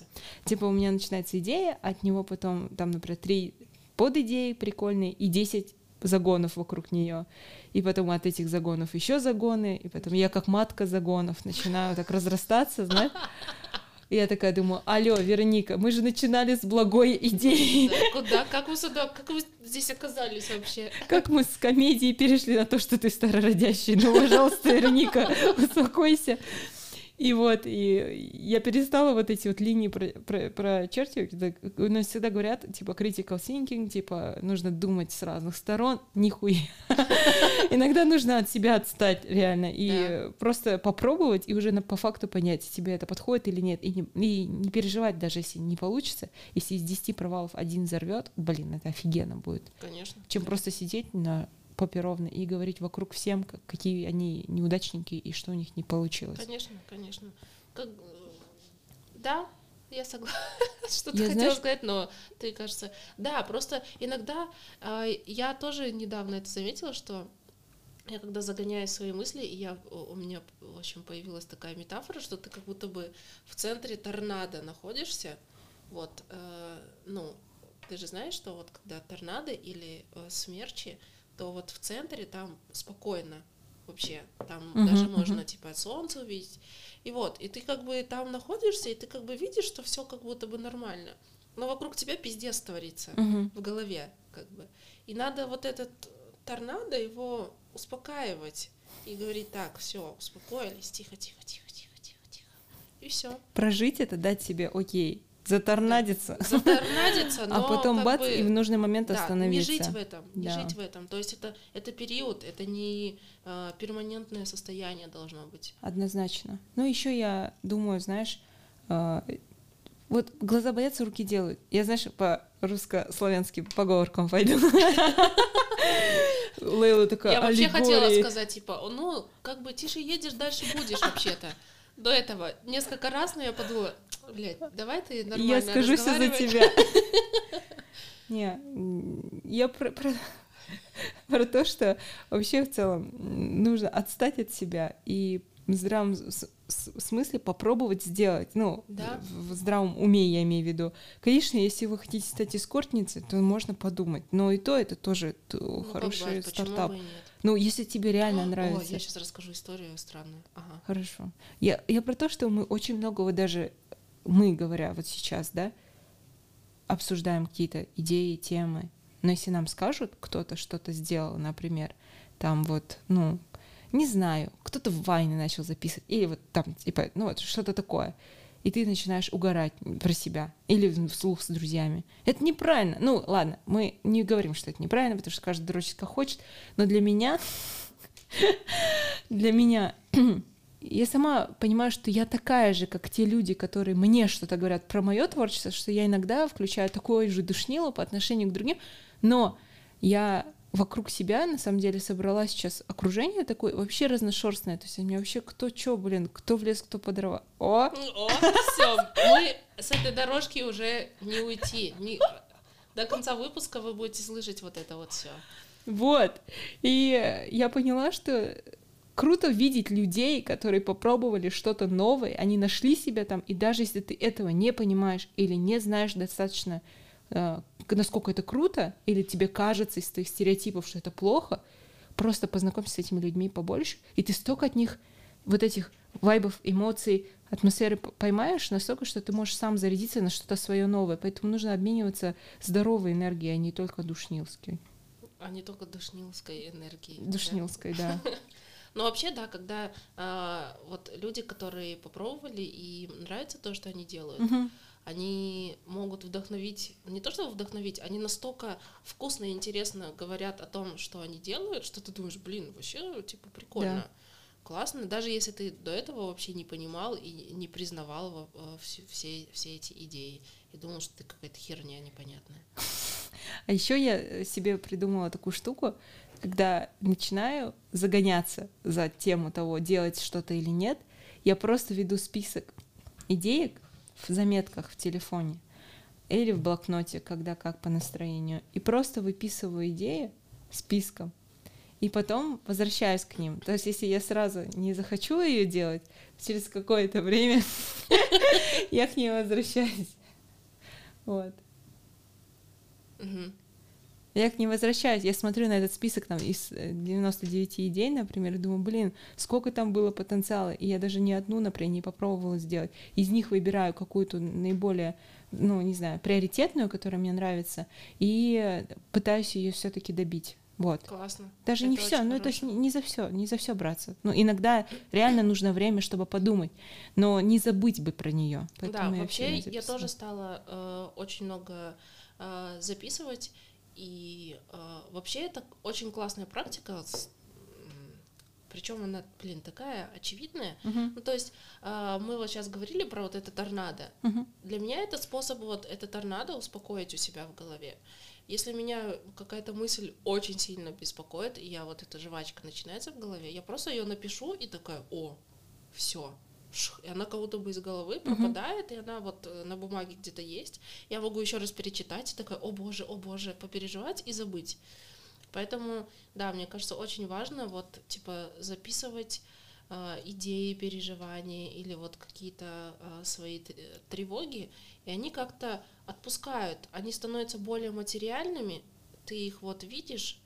Типа у меня начинается идея, от него потом, там, например, три подидеи прикольные и 10 загонов вокруг нее. И потом от этих загонов еще загоны, и потом я как матка загонов начинаю так разрастаться, знаешь? И я такая думаю, алло, Вероника, мы же начинали с благой идеи. Да, Куда? Как вы сюда? Как вы здесь оказались вообще? Как мы с комедии перешли на то, что ты старородящий. Ну, пожалуйста, Вероника, успокойся. И вот, и я перестала вот эти вот линии про- про- прочерчивать. У нас всегда говорят, типа, critical thinking, типа, нужно думать с разных сторон. Нихуя. Иногда нужно от себя отстать, реально, и просто попробовать, и уже на- по факту понять, тебе это подходит или нет. И не, и не переживать даже, если не получится. Если из 10 провалов один взорвет, блин, это офигенно будет Конечно. чем просто сидеть на попе ровно и говорить вокруг всем, как- какие они неудачники и что у них не получилось. Конечно, конечно. Как... э, Да, я согласна. Что ты Я, хотела знаешь- сказать, но ты, кажется... Да, просто иногда а, я тоже недавно это заметила, что я когда загоняю свои мысли, и я, у меня, в общем, появилась такая метафора, что ты как будто бы в центре торнадо находишься, вот, э, ну, ты же знаешь, что вот когда торнадо или э, смерчи, то вот в центре там спокойно вообще, там uh-huh, даже можно uh-huh. типа солнце увидеть, и вот, и ты как бы там находишься, и ты как бы видишь, что все как будто бы нормально, но вокруг тебя пиздец творится uh-huh. в голове, как бы, и надо вот этот торнадо его успокаивать и говорить так, все, успокоились, тихо, тихо, тихо, тихо, тихо, тихо, и все. Прожить это, дать себе, окей, заторнадиться. Заторнадиться, но а потом бац, бы, и в нужный момент да, остановиться. Не жить в этом, не да. жить в этом. То есть это, это период, это не э, перманентное состояние должно быть. Однозначно. Ну, еще я думаю, знаешь, э, вот глаза боятся, руки делают. Я, знаешь, по русско-славянским поговоркам пойду. Лейла такая Я вообще хотела сказать, типа, ну, как бы тише едешь, дальше будешь вообще-то. До этого несколько раз, но я подумала, блядь, давай ты нормально Я скажу все за тебя. Не, я про, про, про то, что вообще в целом нужно отстать от себя и в здравом смысле попробовать сделать, ну, да? в здравом уме я имею в виду. Конечно, если вы хотите стать эскортницей, то можно подумать, но и то это тоже ну, хороший бывает, стартап. Ну, если тебе реально нравится. О, я сейчас расскажу историю странную. Ага. Хорошо. Я, я про то, что мы очень много вот даже мы, говоря вот сейчас, да, обсуждаем какие-то идеи, темы, но если нам скажут, кто-то что-то сделал, например, там вот, ну, не знаю, кто-то в вайне начал записывать, или вот там, типа, ну вот что-то такое, и ты начинаешь угорать про себя или вслух с друзьями. Это неправильно. Ну, ладно, мы не говорим, что это неправильно, потому что каждый дрочит как хочет, но для меня, для меня я сама понимаю, что я такая же, как те люди, которые мне что-то говорят про мое творчество, что я иногда включаю такое же душнило по отношению к другим, но я вокруг себя, на самом деле, собрала сейчас окружение такое вообще разношерстное. То есть у меня вообще кто чё, блин, кто в лес, кто по дрова. О! О, все, мы с этой дорожки уже не уйти. Не... До конца выпуска вы будете слышать вот это вот все. Вот. И я поняла, что круто видеть людей, которые попробовали что-то новое, они нашли себя там, и даже если ты этого не понимаешь или не знаешь достаточно, э, насколько это круто, или тебе кажется из твоих стереотипов, что это плохо, просто познакомься с этими людьми побольше, и ты столько от них вот этих вайбов, эмоций, атмосферы поймаешь настолько, что ты можешь сам зарядиться на что-то свое новое. Поэтому нужно обмениваться здоровой энергией, а не только душнилской. А не только душнилской энергией. Душнилской, да. Но вообще, да, когда а, вот люди, которые попробовали и нравится то, что они делают, угу. они могут вдохновить, не то что вдохновить, они настолько вкусно и интересно говорят о том, что они делают, что ты думаешь, блин, вообще, типа, прикольно. Да. Классно, даже если ты до этого вообще не понимал и не признавал все, все, все эти идеи и думал, что ты какая-то херня непонятная. А еще я себе придумала такую штуку когда начинаю загоняться за тему того, делать что-то или нет, я просто веду список идеек в заметках в телефоне или в блокноте, когда как по настроению, и просто выписываю идеи списком, и потом возвращаюсь к ним. То есть, если я сразу не захочу ее делать, через какое-то время я к ней возвращаюсь. Вот. Я к ним возвращаюсь, я смотрю на этот список там из 99 э, идей, например, и думаю, блин, сколько там было потенциала, и я даже ни одну, например, не попробовала сделать. Из них выбираю какую-то наиболее, ну, не знаю, приоритетную, которая мне нравится, и пытаюсь ее все-таки добить. Вот. Классно. Даже это не все, ну то есть не, не за все, не за все браться. Ну иногда реально нужно время, чтобы подумать, но не забыть бы про нее. Да, вообще я тоже стала э, очень много э, записывать и э, вообще это очень классная практика, причем она, блин, такая очевидная. Uh-huh. Ну, то есть э, мы вот сейчас говорили про вот это торнадо. Uh-huh. Для меня это способ вот это торнадо успокоить у себя в голове. Если меня какая-то мысль очень сильно беспокоит, и я вот эта жвачка начинается в голове, я просто ее напишу и такая, о, все, и она как будто бы из головы пропадает, uh-huh. и она вот э, на бумаге где-то есть. Я могу еще раз перечитать, и такая, о боже, о боже, попереживать и забыть. Поэтому, да, мне кажется, очень важно вот, типа, записывать э, идеи, переживания или вот какие-то э, свои тревоги, и они как-то отпускают, они становятся более материальными, ты их вот видишь,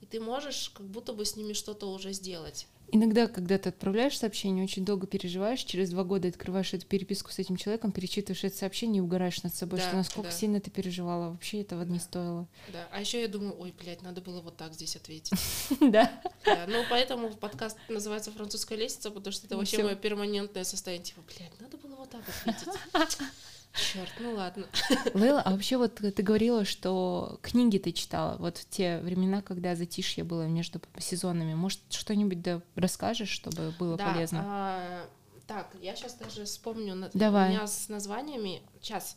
и ты можешь как будто бы с ними что-то уже сделать. Иногда, когда ты отправляешь сообщение, очень долго переживаешь, через два года открываешь эту переписку с этим человеком, перечитываешь это сообщение и угораешь над собой, да, что насколько да. сильно ты переживала, вообще этого да. не стоило. Да, а еще я думаю, ой, блядь, надо было вот так здесь ответить. Да. Ну, поэтому подкаст называется «Французская лестница», потому что это вообще мое перманентное состояние, типа, блядь, надо было вот так ответить. Черт, ну ладно. Лейла, а вообще вот ты говорила, что книги ты читала вот в те времена, когда затишье было между сезонами. Может, что-нибудь да расскажешь, чтобы было да, полезно? А, так, я сейчас даже вспомню. Давай. У меня с названиями. Сейчас.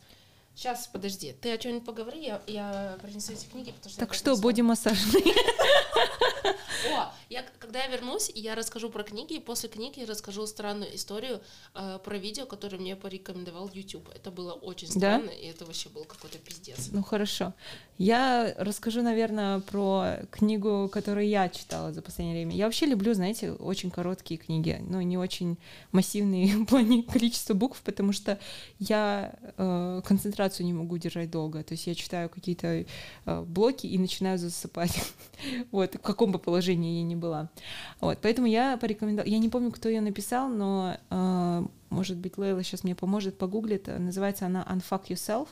Сейчас, подожди. Ты о чем-нибудь поговори, я, я принесу эти книги, потому что... Так что, боди-массажный? О, я, когда я вернусь, я расскажу про книги, и после книги расскажу странную историю э, про видео, которое мне порекомендовал YouTube. Это было очень странно, да? и это вообще был какой-то пиздец. Ну хорошо. Я расскажу, наверное, про книгу, которую я читала за последнее время. Я вообще люблю, знаете, очень короткие книги, но не очень массивные в плане количества букв, потому что я э, концентрацию не могу держать долго. То есть я читаю какие-то э, блоки и начинаю засыпать. вот, в каком бы положении я ни была. Вот, поэтому я порекомендовала. Я не помню, кто ее написал, но, э, может быть, Лейла сейчас мне поможет, погуглит. Называется она Unfuck Yourself.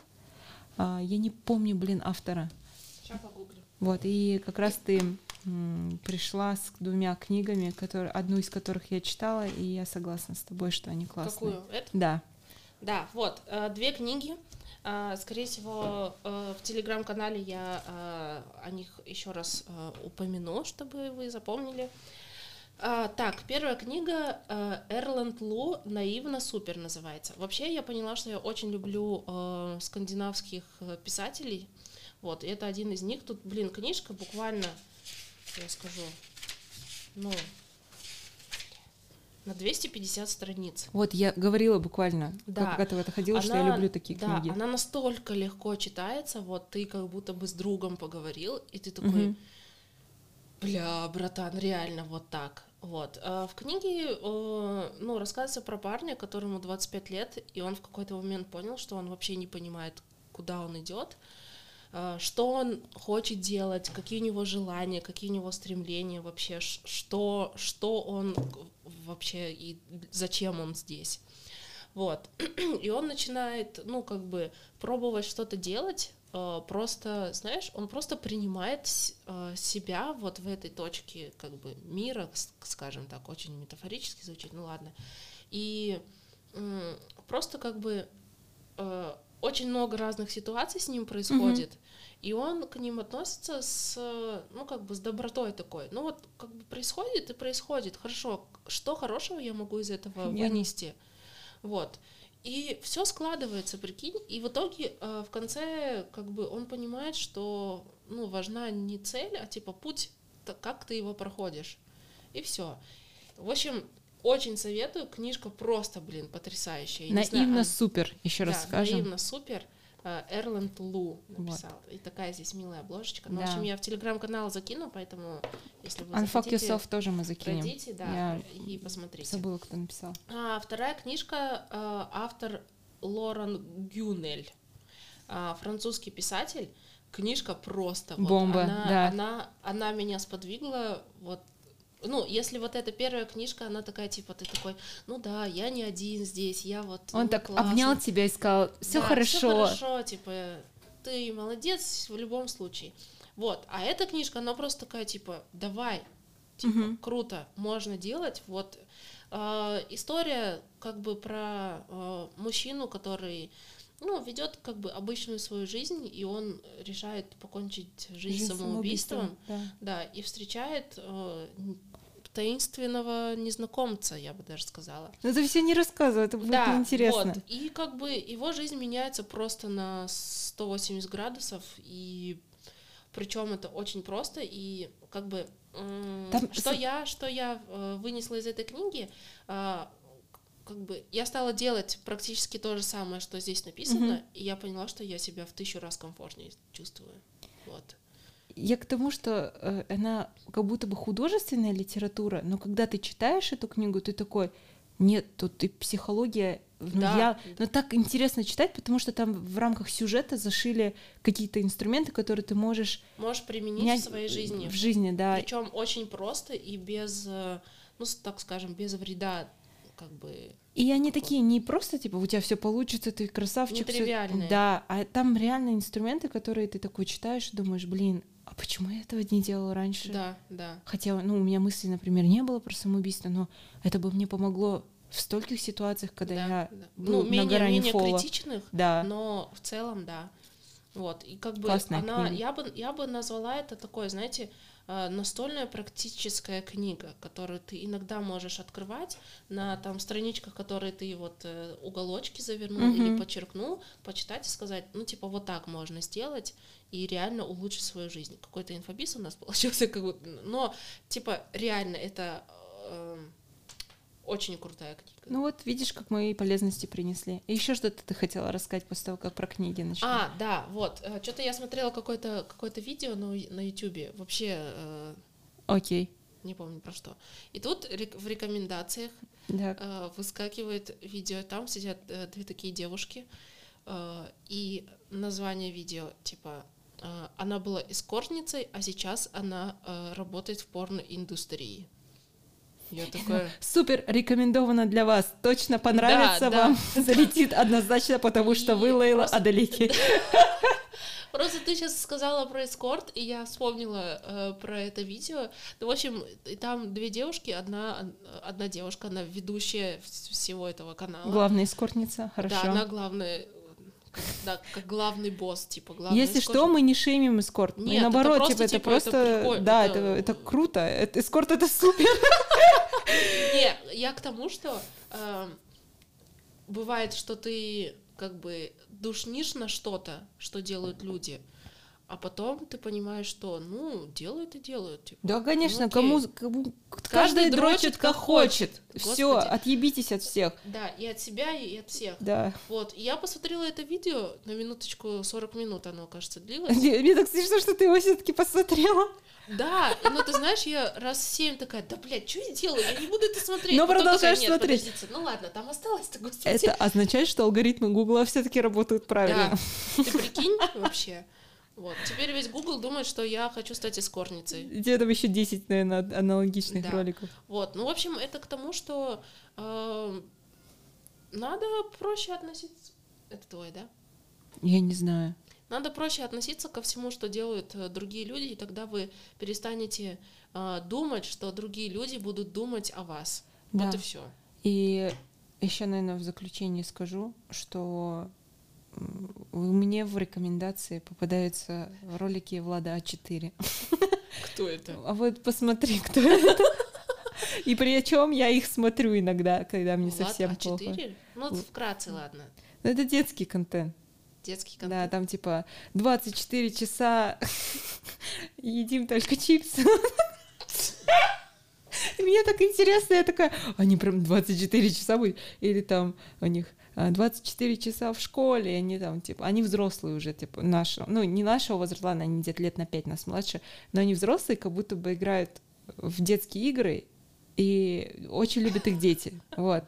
Э, я не помню, блин, автора. Сейчас погуглю. Вот, и как раз ты пришла с двумя книгами, которые, одну из которых я читала, и я согласна с тобой, что они классные. Какую? Это? Да. Да, вот, э, две книги. А, скорее всего, э, в телеграм-канале я э, о них еще раз упомяну, чтобы вы запомнили. А, так, первая книга Эрланд Лу «Наивно супер» называется. Вообще я поняла, что я очень люблю скандинавских писателей. Вот, и это один из них. Тут, блин, книжка буквально, я скажу, ну, на 250 страниц. Вот я говорила буквально, да. когда ты в это ходила, она, что я люблю такие да, книги. Она настолько легко читается, вот ты как будто бы с другом поговорил, и ты такой, угу. бля, братан, реально вот так. Вот. А в книге ну, рассказывается про парня, которому 25 лет, и он в какой-то момент понял, что он вообще не понимает, куда он идет. Э, что он хочет делать, какие у него желания, какие у него стремления вообще, что, что он вообще и зачем он здесь. Вот. И он начинает, ну, как бы пробовать что-то делать, э, просто, знаешь, он просто принимает э, себя вот в этой точке, как бы, мира, скажем так, очень метафорически звучит, ну ладно. И просто как бы очень много разных ситуаций с ним происходит, mm-hmm. и он к ним относится с, ну, как бы с добротой такой. Ну, вот, как бы происходит и происходит. Хорошо, что хорошего я могу из этого Нет. вынести? Вот. И все складывается, прикинь, и в итоге э, в конце как бы он понимает, что ну важна не цель, а типа путь, как ты его проходишь, и все. В общем, очень советую, книжка просто, блин, потрясающая. Я наивно знаю, супер, еще да, раз скажем. Наивно супер. Эрланд Лу написал. Вот. И такая здесь милая обложечка. Ну, да. в общем, я в телеграм-канал закину, поэтому если вы Unfuck захотите, Yourself тоже мы закинем. Пройдите, да, я и посмотрите. Забыла, кто написал. А, вторая книжка, э, автор Лорен Гюнель, а, французский писатель. Книжка просто бомба, вот, она, да. она, она меня сподвигла вот ну, если вот эта первая книжка, она такая, типа, ты такой, ну да, я не один здесь, я вот... Он ну, так классно. обнял тебя и сказал, все да, хорошо. Все хорошо, типа, ты молодец в любом случае. Вот, а эта книжка, она просто такая, типа, давай, типа, угу. круто, можно делать, вот. Э, история как бы про э, мужчину, который ну, ведет как бы обычную свою жизнь, и он решает покончить жизнь, жизнь самоубийством, самоубийством да. да, и встречает э, таинственного незнакомца, я бы даже сказала. Ну, это все не рассказывай, это будет да, интересно. Вот. И как бы его жизнь меняется просто на 180 градусов, и причем это очень просто, и как бы Там... что я, что я э, вынесла из этой книги, э, как бы я стала делать практически то же самое, что здесь написано, mm-hmm. и я поняла, что я себя в тысячу раз комфортнее чувствую. Вот. Я к тому, что э, она как будто бы художественная литература, но когда ты читаешь эту книгу, ты такой, нет, тут и психология. Ну, Да. я, но так интересно читать, потому что там в рамках сюжета зашили какие-то инструменты, которые ты можешь Можешь применить менять в своей жизни. В жизни, да. Причем очень просто и без, э, ну, так скажем, без вреда, как бы. И они такие не просто типа у тебя все получится, ты красавчик. всё- Нетривиальные. Да, а там реально инструменты, которые ты такой читаешь и думаешь, блин, почему я этого не делала раньше? Да, да. Хотя, ну, у меня мысли, например, не было про самоубийство, но это бы мне помогло в стольких ситуациях, когда да, я да. был ну, на менее, грани менее фола. критичных, Да. но в целом, да. Вот, и как бы Классная она, книга. я бы, я бы назвала это такой, знаете, э, настольная практическая книга, которую ты иногда можешь открывать на там страничках, которые ты вот э, уголочки завернул Мгм. или подчеркнул, почитать и сказать, ну типа вот так можно сделать и реально улучшить свою жизнь. Какой-то инфобиз у нас получился, как будто, но типа реально это э, очень крутая книга. Ну вот, видишь, как мои полезности принесли. И еще что-то ты хотела рассказать после того, как про книги начнем. А, да, вот. Что-то я смотрела какое-то какое видео на, на YouTube. Вообще э, Окей. не помню про что. И тут в рекомендациях Да. э, выскакивает видео. Там сидят э, две такие девушки. э, и название видео типа э, она была эскортницей, а сейчас она э, работает в порноиндустрии. Я такая. Супер рекомендовано для вас. Точно понравится Да, да. вам. Залетит однозначно, потому что вы, Лейла, просто-. Просто ты сейчас сказала про эскорт, и я вспомнила э, про это видео. Ну, в общем, там две девушки, одна, одна девушка, она ведущая вс- всего этого канала. Главная эскортница, Да, хорошо. она главная, как, да, как главный босс, типа главный Если эскорт. что, мы не шеймим эскорт. Мы Нет, это наоборот, просто, типа, это типа, это просто... прикольно, да, это- это, это круто. Это- эскорт — это супер. Не, я к тому, что э, бывает, что ты как бы душнишь на что-то, что делают люди, а потом ты понимаешь, что, ну, делают и делают. Типа. Да, конечно, окей. кому, кому- Каждый каждый дрочит, как хочет. Все, отъебитесь от всех. Да, и от себя, и от всех. Да. Вот, и я посмотрела это видео, на минуточку, 40 минут оно, кажется, длилось. Мне так смешно, что ты его все-таки посмотрела. Да, и, ну ты знаешь, я раз семь такая, да, блядь, что я делаю? Я не буду это смотреть. Но Потом продолжаешь такая, «Нет, смотреть». подождите, Ну ладно, там осталось-то, господи. Это означает, что алгоритмы Гугла все-таки работают правильно. Да, ты прикинь вообще? Вот, теперь весь Google думает, что я хочу стать эскортницей. У тебя там еще 10, наверное, аналогичных Да. роликов. Вот, ну, в общем, это к тому, что э, надо проще относиться... Это твой, да? Я не знаю. Надо проще относиться ко всему, что делают э, другие люди, и тогда вы перестанете э, думать, что другие люди будут думать о вас. Вот Да. и все. И еще, наверное, в заключение скажу, что мне в рекомендации попадаются ролики Влада А4. Кто это? А вот посмотри, кто это. И причем я их смотрю иногда, когда мне Влад совсем плохо. А4? Ну, вот вкратце, ладно. Ну, Это детский контент. Детский Да, контент. там типа 24 часа едим только чипсы. И Мне так интересно, я такая, они прям 24 часа будет, или там у них 24 часа в школе, они там, типа, они взрослые уже, типа, нашего, ну, не нашего возраста, ладно, они где-то лет на 5 нас младше, но они взрослые, как будто бы играют в детские игры, и очень любят их дети, вот.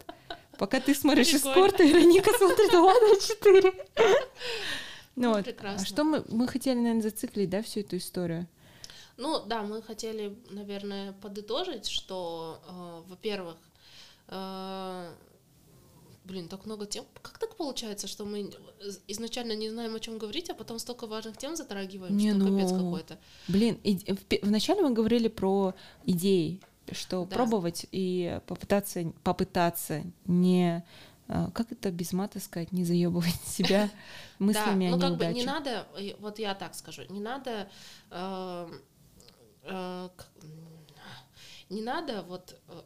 Пока ты смотришь Прикольно. эскорт, Вероника смотрит «Ладно, 4». Ну Ну, вот. прекрасно. А что мы, мы хотели, наверное, зациклить, да, всю эту историю? Ну да, мы хотели, наверное, подытожить, что, э, во-первых, э, блин, так много тем. Как так получается, что мы изначально не знаем, о чем говорить, а потом столько важных тем затрагиваем, Не, что ну, капец какой-то. Блин, иде- в вначале мы говорили про идеи, что Да. пробовать и попытаться, попытаться не а, как это без мата сказать, не заебывать себя мыслями да, о ну как бы не надо, э, вот я так скажу, не надо, э, э, не надо вот э,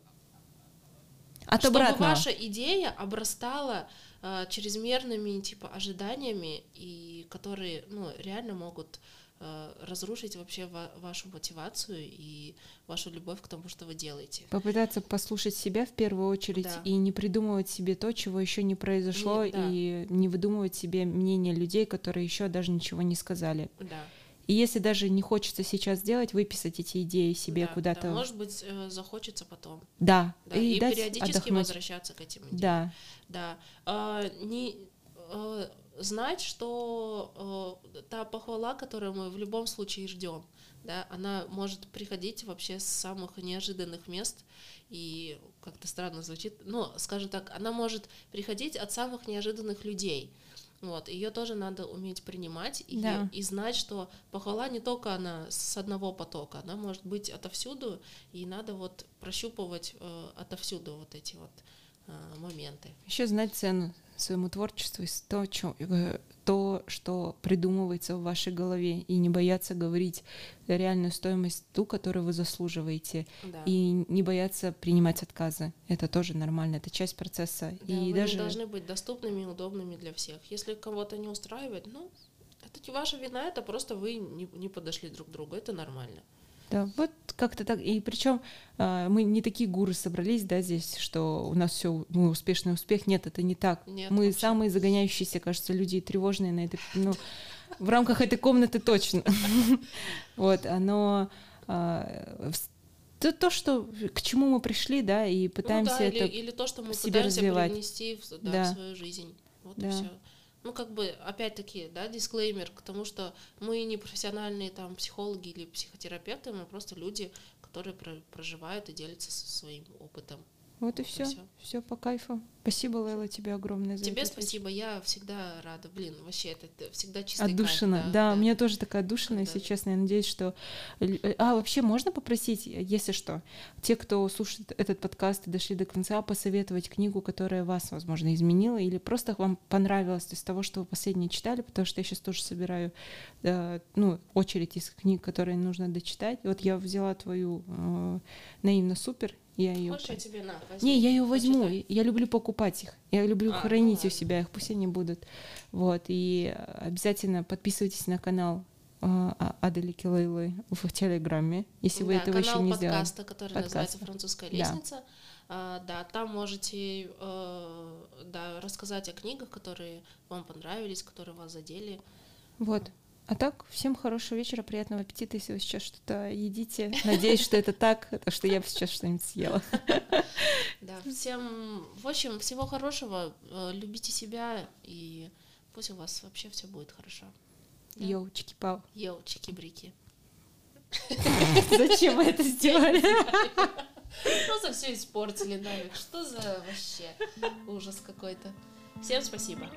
От чтобы обратного. ваша идея обрастала э, чрезмерными типа ожиданиями и которые ну реально могут э, разрушить вообще ва- вашу мотивацию и вашу любовь к тому, что вы делаете. Попытаться послушать себя в первую очередь Да. и не придумывать себе то, чего еще не произошло, Не- да. и не выдумывать себе мнение людей, которые еще даже ничего не сказали. Да. И если даже не хочется сейчас делать, выписать эти идеи себе Да, куда-то. да, может быть, э, захочется потом. Да, Да, и, дать периодически отдохнуть. возвращаться к этим идеям. Да, Да. А, не, э, знать, что э, та похвала, которую мы в любом случае ждем, да, она может приходить вообще с самых неожиданных мест и как-то странно звучит, но, скажем так, она может приходить от самых неожиданных людей. Вот, ее тоже надо уметь принимать и, Да. и знать, что похвала не только она с одного потока, она может быть отовсюду, и надо вот прощупывать э, отовсюду вот эти вот э, моменты. еще знать цену своему творчеству и то, чё- э, то, что придумывается в вашей голове, и не бояться говорить реальную стоимость ту, которую вы заслуживаете, Да. и не бояться принимать отказы. Это тоже нормально, это часть процесса. Да, и вы даже должны быть доступными и удобными для всех. Если кого-то не устраивает, ну, это не ваша вина, это просто вы не, не подошли друг к другу, это нормально. Да, вот как-то так. И причем мы не такие гуры собрались, да, здесь, что у нас все, мы успешный успех. Нет, это не так. Нет, мы вообще. самые загоняющиеся, кажется, люди и тревожные на этой, ну, в рамках этой комнаты точно. Вот, оно в- то, то, что к чему мы пришли, да, и пытаемся ну, да, это. или, или то, что мы себе пытаемся развивать. в, да, Да. в свою жизнь. Вот и Да. все. Ну, как бы, опять-таки, да, дисклеймер к тому, что мы не профессиональные там психологи или психотерапевты, мы просто люди, которые про- проживают и делятся со своим опытом. Вот и все. Все по кайфу. Спасибо, Лейла, тебе огромное за Тебе это. спасибо, я всегда рада. Блин, вообще, это, это всегда чистый кайф, Отдушина. Да, у меня тоже такая отдушина, если Когда- честно. Я надеюсь, что... э, А, вообще можно попросить, если что, те, кто слушает этот подкаст и дошли до конца, посоветовать книгу, которая вас, возможно, изменила или просто вам понравилась из того, что вы последнее читали, потому что я сейчас тоже собираю э, ну, очередь из книг, которые нужно дочитать. Вот я взяла твою э, «Наивно супер», я ее... Хочешь, я тебе на, возьми, Не, я ее возьму. почитай. Я люблю покупать их. Я люблю А, ну хранить у ладно. себя их, пусть они будут. Вот. И обязательно подписывайтесь на канал э, А- Аделики Лейлы в Телеграме, если вы Да, этого еще не сделали. подкаста, который Подкаста. называется «Французская Да. лестница». А, да, там можете э, да, рассказать о книгах, которые вам понравились, которые вас задели. Вот. А так, всем хорошего вечера, приятного аппетита, если вы сейчас что-то едите. Надеюсь, что это так, потому что я бы сейчас что-нибудь съела. Да, всем, в общем, всего хорошего, э, любите себя, и пусть у вас вообще все будет хорошо. Йоу, чики-пау. Йоу, чики-брики. Зачем вы это сделали? Просто все испортили нафиг. Что за вообще ужас какой-то. Всем спасибо.